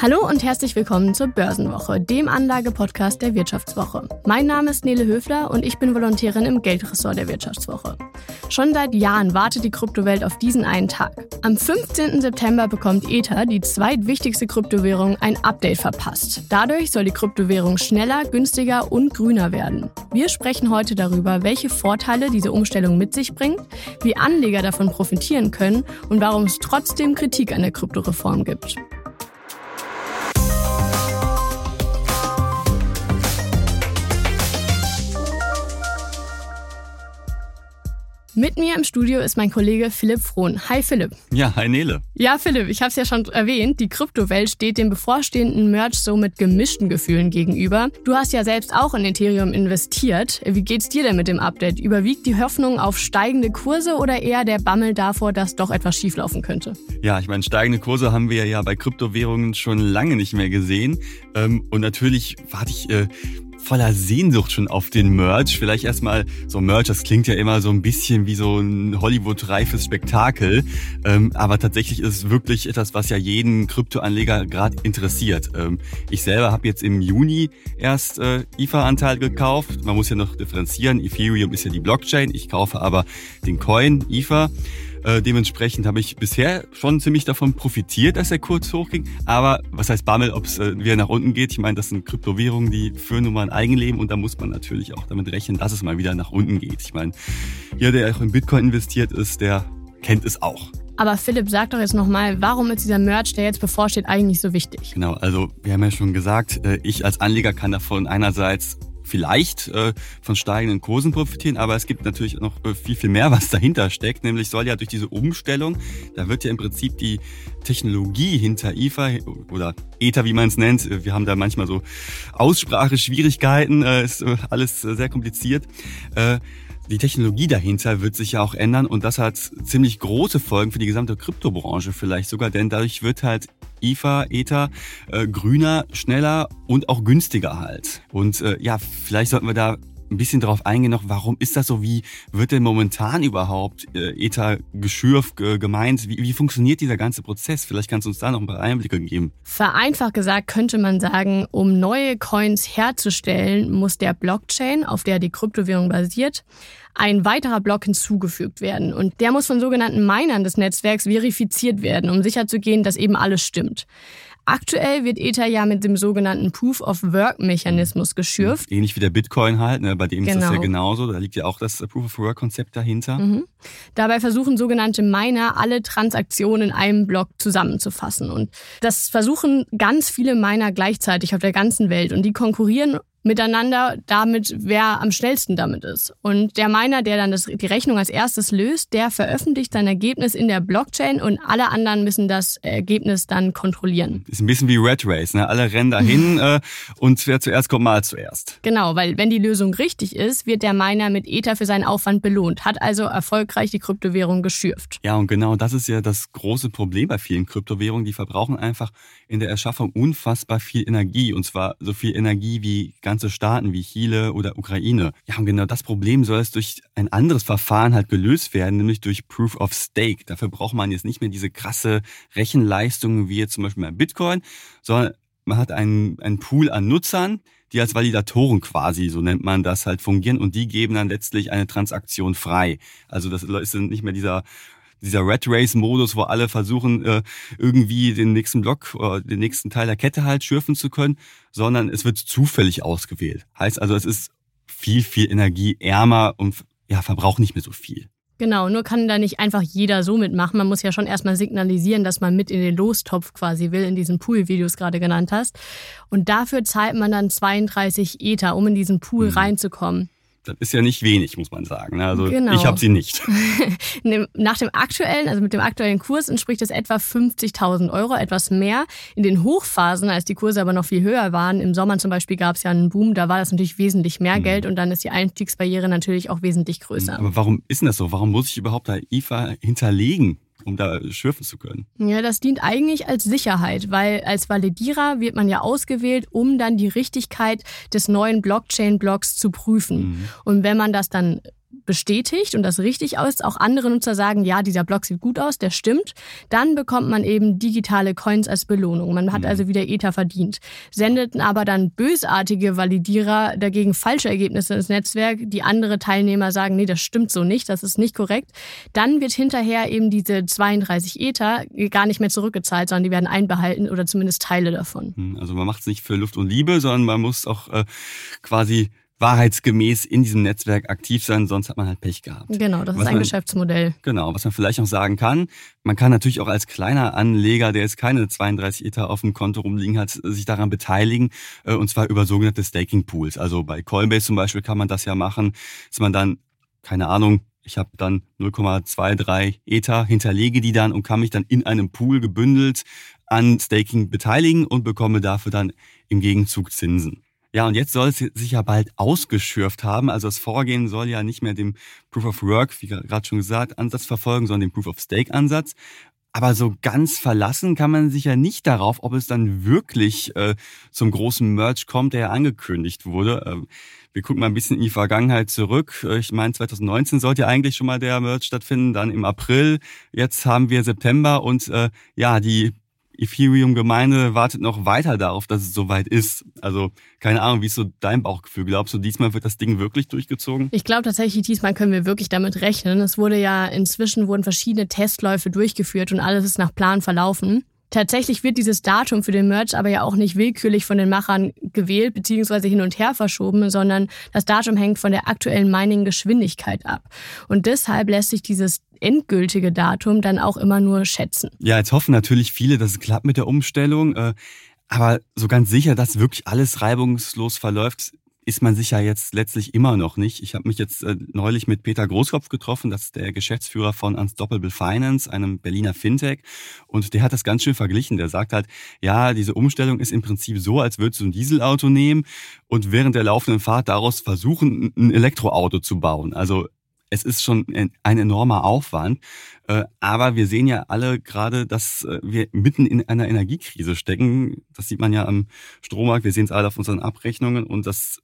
Hallo und herzlich willkommen zur Börsenwoche, dem Anlagepodcast der Wirtschaftswoche. Mein Name ist Nele Höfler und ich bin Volontärin im Geldressort der Wirtschaftswoche. Schon seit Jahren wartet die Kryptowelt auf diesen einen Tag. Am 15. September bekommt Ether, die zweitwichtigste Kryptowährung, ein Update verpasst. Dadurch soll die Kryptowährung schneller, günstiger und grüner werden. Wir sprechen heute darüber, welche Vorteile diese Umstellung mit sich bringt, wie Anleger davon profitieren können und warum es trotzdem Kritik an der Kryptoreform gibt. Mit mir im Studio ist mein Kollege Philipp Frohn. Hi Philipp. Ja, hi Nele. Ja, Philipp, ich habe es ja schon erwähnt, die Kryptowelt steht dem bevorstehenden Merch so mit gemischten Gefühlen gegenüber. Du hast ja selbst auch in Ethereum investiert. Wie geht's dir denn mit dem Update? Überwiegt die Hoffnung auf steigende Kurse oder eher der Bammel davor, dass doch etwas schieflaufen könnte? Ja, ich meine, steigende Kurse haben wir ja bei Kryptowährungen schon lange nicht mehr gesehen. Ähm, und natürlich warte ich äh, voller Sehnsucht schon auf den Merch. Vielleicht erstmal so Merch, das klingt ja immer so ein bisschen wie so ein Hollywood-reifes Spektakel. Ähm, aber tatsächlich ist es wirklich etwas, was ja jeden Kryptoanleger gerade interessiert. Ähm, ich selber habe jetzt im Juni erst äh, IFA-Anteil gekauft. Man muss ja noch differenzieren. Ethereum ist ja die Blockchain. Ich kaufe aber den Coin IFA. Äh, dementsprechend habe ich bisher schon ziemlich davon profitiert, dass er kurz hochging. Aber was heißt Bammel, ob es äh, wieder nach unten geht? Ich meine, das sind Kryptowährungen, die führen nun mal ein Eigenleben und da muss man natürlich auch damit rechnen, dass es mal wieder nach unten geht. Ich meine, jeder, der auch in Bitcoin investiert ist, der kennt es auch. Aber Philipp, sag doch jetzt nochmal, warum ist dieser Merch, der jetzt bevorsteht, eigentlich so wichtig? Genau, also wir haben ja schon gesagt, äh, ich als Anleger kann davon einerseits vielleicht äh, von steigenden Kursen profitieren, aber es gibt natürlich noch äh, viel, viel mehr, was dahinter steckt. Nämlich soll ja durch diese Umstellung, da wird ja im Prinzip die Technologie hinter IFA oder ETher, wie man es nennt, äh, wir haben da manchmal so Ausspracheschwierigkeiten, äh, ist äh, alles äh, sehr kompliziert. Äh, die Technologie dahinter wird sich ja auch ändern und das hat ziemlich große Folgen für die gesamte Kryptobranche vielleicht sogar, denn dadurch wird halt IFA, Ether äh, grüner, schneller und auch günstiger halt. Und äh, ja, vielleicht sollten wir da ein bisschen darauf eingehen noch, warum ist das so? Wie wird denn momentan überhaupt äh, Ether-Geschürf äh, gemeint? Wie, wie funktioniert dieser ganze Prozess? Vielleicht kannst du uns da noch ein paar Einblicke geben. Vereinfacht gesagt könnte man sagen, um neue Coins herzustellen, muss der Blockchain, auf der die Kryptowährung basiert, ein weiterer Block hinzugefügt werden. Und der muss von sogenannten Minern des Netzwerks verifiziert werden, um sicherzugehen, dass eben alles stimmt. Aktuell wird Ether ja mit dem sogenannten Proof-of-Work-Mechanismus geschürft. Ähnlich wie der Bitcoin halt, ne? bei dem genau. ist das ja genau. genauso. Da liegt ja auch das Proof-of-Work-Konzept dahinter. Mhm. Dabei versuchen sogenannte Miner alle Transaktionen in einem Block zusammenzufassen. Und das versuchen ganz viele Miner gleichzeitig auf der ganzen Welt. Und die konkurrieren miteinander damit, wer am schnellsten damit ist. Und der Miner, der dann das, die Rechnung als erstes löst, der veröffentlicht sein Ergebnis in der Blockchain und alle anderen müssen das Ergebnis dann kontrollieren. Ist ein bisschen wie Red Race, ne? Alle rennen dahin äh, und wer zuerst kommt, mal zuerst. Genau, weil wenn die Lösung richtig ist, wird der Miner mit Ether für seinen Aufwand belohnt, hat also erfolgreich die Kryptowährung geschürft. Ja, und genau das ist ja das große Problem bei vielen Kryptowährungen. Die verbrauchen einfach in der Erschaffung unfassbar viel Energie und zwar so viel Energie wie ganze Staaten wie Chile oder Ukraine. Ja, und genau das Problem soll es durch ein anderes Verfahren halt gelöst werden, nämlich durch Proof of Stake. Dafür braucht man jetzt nicht mehr diese krasse Rechenleistung wie jetzt zum Beispiel bei Bitcoin, sondern man hat einen, einen Pool an Nutzern, die als Validatoren quasi, so nennt man das, halt fungieren und die geben dann letztlich eine Transaktion frei. Also das ist nicht mehr dieser dieser Red Race-Modus, wo alle versuchen, äh, irgendwie den nächsten Block oder den nächsten Teil der Kette halt schürfen zu können, sondern es wird zufällig ausgewählt. Heißt also, es ist viel, viel energieärmer und ja, verbraucht nicht mehr so viel. Genau, nur kann da nicht einfach jeder so mitmachen. Man muss ja schon erstmal signalisieren, dass man mit in den Lostopf quasi will, in diesen Pool, wie du es gerade genannt hast. Und dafür zahlt man dann 32 Ether, um in diesen Pool mhm. reinzukommen. Das ist ja nicht wenig, muss man sagen. Ne? Also genau. ich habe sie nicht. Nach dem aktuellen, also mit dem aktuellen Kurs entspricht es etwa 50.000 Euro, etwas mehr. In den Hochphasen, als die Kurse aber noch viel höher waren, im Sommer zum Beispiel gab es ja einen Boom, da war das natürlich wesentlich mehr mhm. Geld und dann ist die Einstiegsbarriere natürlich auch wesentlich größer. Aber warum ist denn das so? Warum muss ich überhaupt da IFA hinterlegen? Um da schürfen zu können. Ja, das dient eigentlich als Sicherheit, weil als Validierer wird man ja ausgewählt, um dann die Richtigkeit des neuen Blockchain-Blocks zu prüfen. Mhm. Und wenn man das dann bestätigt und das richtig ist, auch andere Nutzer sagen, ja, dieser Block sieht gut aus, der stimmt, dann bekommt man eben digitale Coins als Belohnung. Man hat mhm. also wieder Ether verdient. Sendeten aber dann bösartige Validierer dagegen falsche Ergebnisse ins Netzwerk, die andere Teilnehmer sagen, nee, das stimmt so nicht, das ist nicht korrekt, dann wird hinterher eben diese 32 Ether gar nicht mehr zurückgezahlt, sondern die werden einbehalten oder zumindest Teile davon. Hm, also man macht es nicht für Luft und Liebe, sondern man muss auch äh, quasi wahrheitsgemäß in diesem Netzwerk aktiv sein, sonst hat man halt Pech gehabt. Genau, das was ist ein man, Geschäftsmodell. Genau, was man vielleicht noch sagen kann, man kann natürlich auch als kleiner Anleger, der jetzt keine 32 Ether auf dem Konto rumliegen hat, sich daran beteiligen, äh, und zwar über sogenannte Staking Pools. Also bei Coinbase zum Beispiel kann man das ja machen, dass man dann, keine Ahnung, ich habe dann 0,23 Ether, hinterlege die dann und kann mich dann in einem Pool gebündelt an Staking beteiligen und bekomme dafür dann im Gegenzug Zinsen. Ja, und jetzt soll es sich ja bald ausgeschürft haben. Also das Vorgehen soll ja nicht mehr dem Proof of Work, wie gerade schon gesagt, Ansatz verfolgen, sondern den Proof of Stake Ansatz. Aber so ganz verlassen kann man sich ja nicht darauf, ob es dann wirklich äh, zum großen Merge kommt, der ja angekündigt wurde. Äh, wir gucken mal ein bisschen in die Vergangenheit zurück. Äh, ich meine, 2019 sollte ja eigentlich schon mal der Merge stattfinden, dann im April. Jetzt haben wir September und äh, ja, die Ethereum-Gemeinde wartet noch weiter darauf, dass es soweit ist. Also keine Ahnung, wie ist so dein Bauchgefühl? Glaubst du, diesmal wird das Ding wirklich durchgezogen? Ich glaube tatsächlich, diesmal können wir wirklich damit rechnen. Es wurde ja inzwischen wurden verschiedene Testläufe durchgeführt und alles ist nach Plan verlaufen. Tatsächlich wird dieses Datum für den Merch aber ja auch nicht willkürlich von den Machern gewählt bzw. hin und her verschoben, sondern das Datum hängt von der aktuellen Mining-Geschwindigkeit ab. Und deshalb lässt sich dieses endgültige Datum dann auch immer nur schätzen. Ja, jetzt hoffen natürlich viele, dass es klappt mit der Umstellung. Äh, aber so ganz sicher, dass wirklich alles reibungslos verläuft, ist man sich ja jetzt letztlich immer noch nicht. Ich habe mich jetzt äh, neulich mit Peter Großkopf getroffen, das ist der Geschäftsführer von Unstoppable Finance, einem Berliner Fintech. Und der hat das ganz schön verglichen. Der sagt halt, ja, diese Umstellung ist im Prinzip so, als würdest du ein Dieselauto nehmen und während der laufenden Fahrt daraus versuchen, ein Elektroauto zu bauen. Also es ist schon ein enormer Aufwand. Äh, aber wir sehen ja alle gerade, dass äh, wir mitten in einer Energiekrise stecken. Das sieht man ja am Strommarkt. Wir sehen es alle auf unseren Abrechnungen. Und das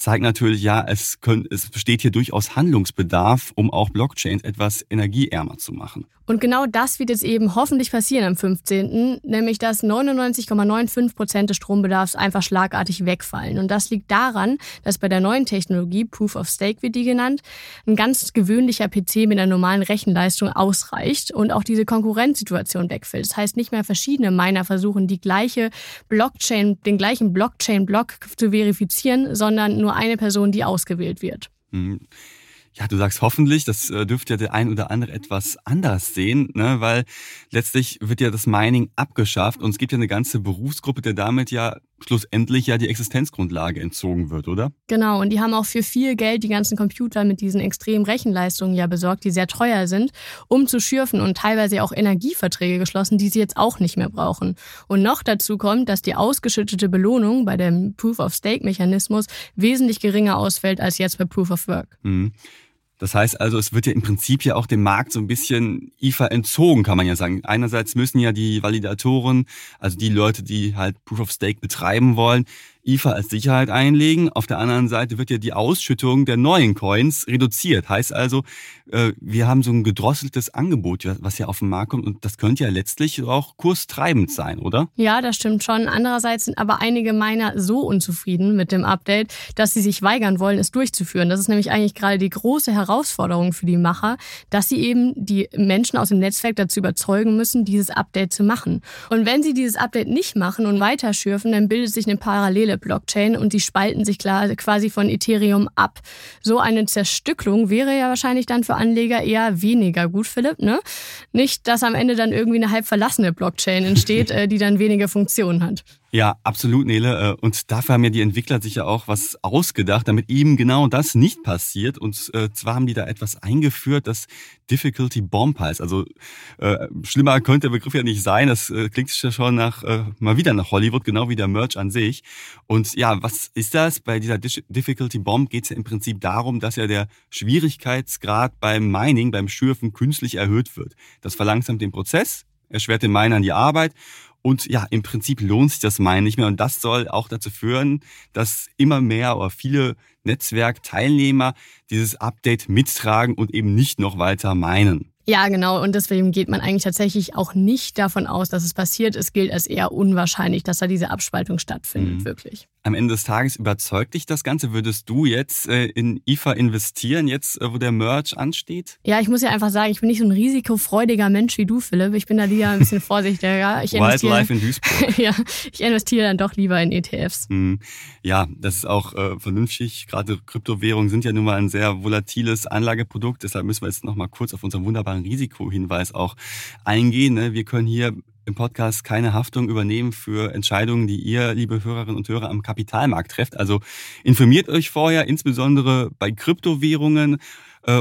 zeigt natürlich, ja, es, können, es besteht hier durchaus Handlungsbedarf, um auch Blockchains etwas energieärmer zu machen. Und genau das wird jetzt eben hoffentlich passieren am 15., nämlich dass 99,95 Prozent des Strombedarfs einfach schlagartig wegfallen. Und das liegt daran, dass bei der neuen Technologie, Proof of Stake wird die genannt, ein ganz gewöhnlicher PC mit einer normalen Rechenleistung ausreicht und auch diese Konkurrenzsituation wegfällt. Das heißt, nicht mehr verschiedene Miner versuchen, die gleiche Blockchain, den gleichen Blockchain-Block zu verifizieren, sondern nur eine Person, die ausgewählt wird. Ja, du sagst hoffentlich, das äh, dürfte ja der ein oder andere etwas anders sehen, ne? weil letztlich wird ja das Mining abgeschafft und es gibt ja eine ganze Berufsgruppe, der damit ja schlussendlich ja die Existenzgrundlage entzogen wird, oder? Genau, und die haben auch für viel Geld die ganzen Computer mit diesen extremen Rechenleistungen ja besorgt, die sehr teuer sind, um zu schürfen und teilweise auch Energieverträge geschlossen, die sie jetzt auch nicht mehr brauchen. Und noch dazu kommt, dass die ausgeschüttete Belohnung bei dem Proof-of-Stake-Mechanismus wesentlich geringer ausfällt als jetzt bei Proof-of-Work. Mhm. Das heißt also, es wird ja im Prinzip ja auch dem Markt so ein bisschen IFA entzogen, kann man ja sagen. Einerseits müssen ja die Validatoren, also die Leute, die halt Proof of Stake betreiben wollen, IFA als Sicherheit einlegen. Auf der anderen Seite wird ja die Ausschüttung der neuen Coins reduziert. Heißt also, äh, wir haben so ein gedrosseltes Angebot, was ja auf den Markt kommt und das könnte ja letztlich auch kurstreibend sein, oder? Ja, das stimmt schon. Andererseits sind aber einige Miner so unzufrieden mit dem Update, dass sie sich weigern wollen, es durchzuführen. Das ist nämlich eigentlich gerade die große Herausforderung für die Macher, dass sie eben die Menschen aus dem Netzwerk dazu überzeugen müssen, dieses Update zu machen. Und wenn sie dieses Update nicht machen und weiter schürfen, dann bildet sich eine parallele parallele Blockchain und die spalten sich klar quasi von Ethereum ab. So eine Zerstückelung wäre ja wahrscheinlich dann für Anleger eher weniger gut, Philipp, ne? Nicht, dass am Ende dann irgendwie eine halb verlassene Blockchain entsteht, äh, die dann weniger Funktionen hat. Ja, absolut, Nele. Äh, und dafür haben ja die Entwickler sich ja auch was ausgedacht, damit eben genau das nicht passiert. Und äh, zwar haben die da etwas eingeführt, das Difficulty Bomb heißt. Also äh, schlimmer könnte der Begriff ja nicht sein. Das äh, klingt ja schon nach äh, mal wieder nach Hollywood, genau wie der Merch an sich. Und ja, was ist das? Bei dieser Difficulty Bomb geht es ja im Prinzip darum, dass ja der Schwierigkeitsgrad beim Mining, beim Schürfen künstlich erhöht wird. Das verlangsamt den Prozess, erschwert den Minern die Arbeit Und ja, im Prinzip lohnt sich das meinen nicht mehr. Und das soll auch dazu führen, dass immer mehr oder viele Netzwerkteilnehmer dieses Update mittragen und eben nicht noch weiter meinen. Ja, genau. Und deswegen geht man eigentlich tatsächlich auch nicht davon aus, dass es passiert. Es gilt als eher unwahrscheinlich, dass da diese Abspaltung stattfindet, mhm. wirklich am Ende des Tages überzeugt dich das Ganze? Würdest du jetzt äh, in IFA investieren, jetzt äh, wo der Merch ansteht? Ja, ich muss ja einfach sagen, ich bin nicht so ein risikofreudiger Mensch wie du, Philipp. Ich bin da lieber ein bisschen vorsichtiger. Ich Wildlife in Duisburg. ja, ich investiere dann doch lieber in ETFs. Hm. Ja, das ist auch äh, vernünftig. Gerade Kryptowährungen sind ja nun mal ein sehr volatiles Anlageprodukt. Deshalb müssen wir jetzt noch mal kurz auf unseren wunderbaren Risikohinweis auch eingehen. Ne? Wir können hier im Podcast keine Haftung übernehmen für Entscheidungen, die ihr, liebe Hörerinnen und Hörer, am Kapitalmarkt trefft. Also informiert euch vorher, insbesondere bei Kryptowährungen äh,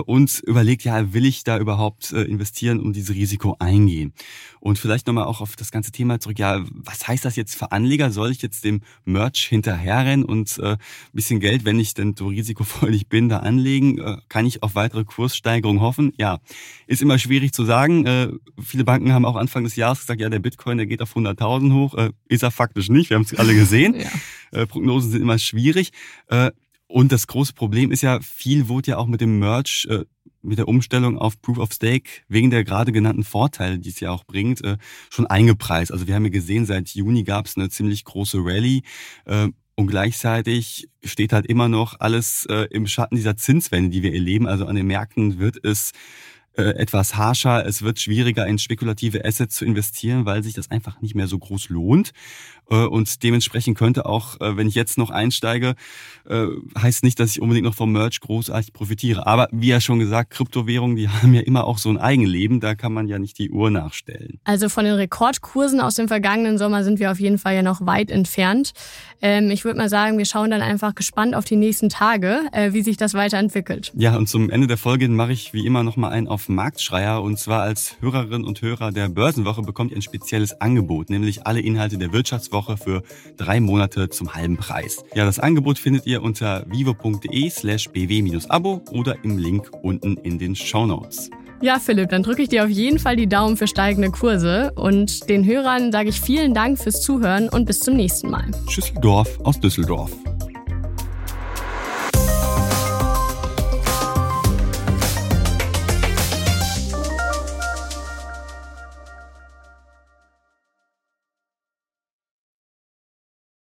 und überlegt, ja, will ich da überhaupt äh, investieren und dieses Risiko eingehen? Und vielleicht nochmal auch auf das ganze Thema zurück, ja, was heißt das jetzt für Anleger? Soll ich jetzt dem Merch hinterherrennen und äh, bisschen Geld, wenn ich denn so risikofreudig bin, da anlegen? Äh, kann ich auf weitere Kurssteigerungen hoffen? Ja, ist immer schwierig zu sagen. Äh, viele Banken haben auch Anfang des Jahres gesagt, ja, der Bitcoin, der geht auf 100.000 hoch. Äh, ist er faktisch nicht, wir haben es alle gesehen. ja. äh, Prognosen sind immer schwierig. Und das große Problem ist ja, viel wurde ja auch mit dem Merch, äh, mit der Umstellung auf Proof of Stake wegen der gerade genannten Vorteile, die es ja auch bringt, äh, schon eingepreist. Also wir haben ja gesehen, seit Juni gab es eine ziemlich große Rallye. Äh, und gleichzeitig steht halt immer noch alles äh, im Schatten dieser Zinswende, die wir erleben. Also an den Märkten wird es äh, etwas harscher. Es wird schwieriger, in spekulative Assets zu investieren, weil sich das einfach nicht mehr so groß lohnt. Äh, und dementsprechend könnte auch, äh, wenn ich jetzt noch einsteige, heißt nicht, dass ich unbedingt noch vom Merch großartig profitiere. Aber wie ja schon gesagt, Kryptowährungen, die haben ja immer auch so ein Eigenleben. Da kann man ja nicht die Uhr nachstellen. Also von den Rekordkursen aus dem vergangenen Sommer sind wir auf jeden Fall ja noch weit entfernt. Ähm, ich würde mal sagen, wir schauen dann einfach gespannt auf die nächsten Tage, wie sich das weiterentwickelt. Ja, und zum Ende der Folge mache ich wie immer noch mal einen auf Marktschreier. Und zwar als Hörerinnen und Hörer der Börsenwoche bekommt ihr ein spezielles Angebot, nämlich alle Inhalte der Wirtschaftswoche für drei Monate zum halben Preis. Ja, das Angebot findet ihr unter vivo.de slash bw-abo oder im Link unten in den Show Notes. Ja, Philipp, dann drücke ich dir auf jeden Fall die Daumen für steigende Kurse und den Hörern sage ich vielen Dank fürs Zuhören und bis zum nächsten Mal. Schüsseldorf aus Düsseldorf.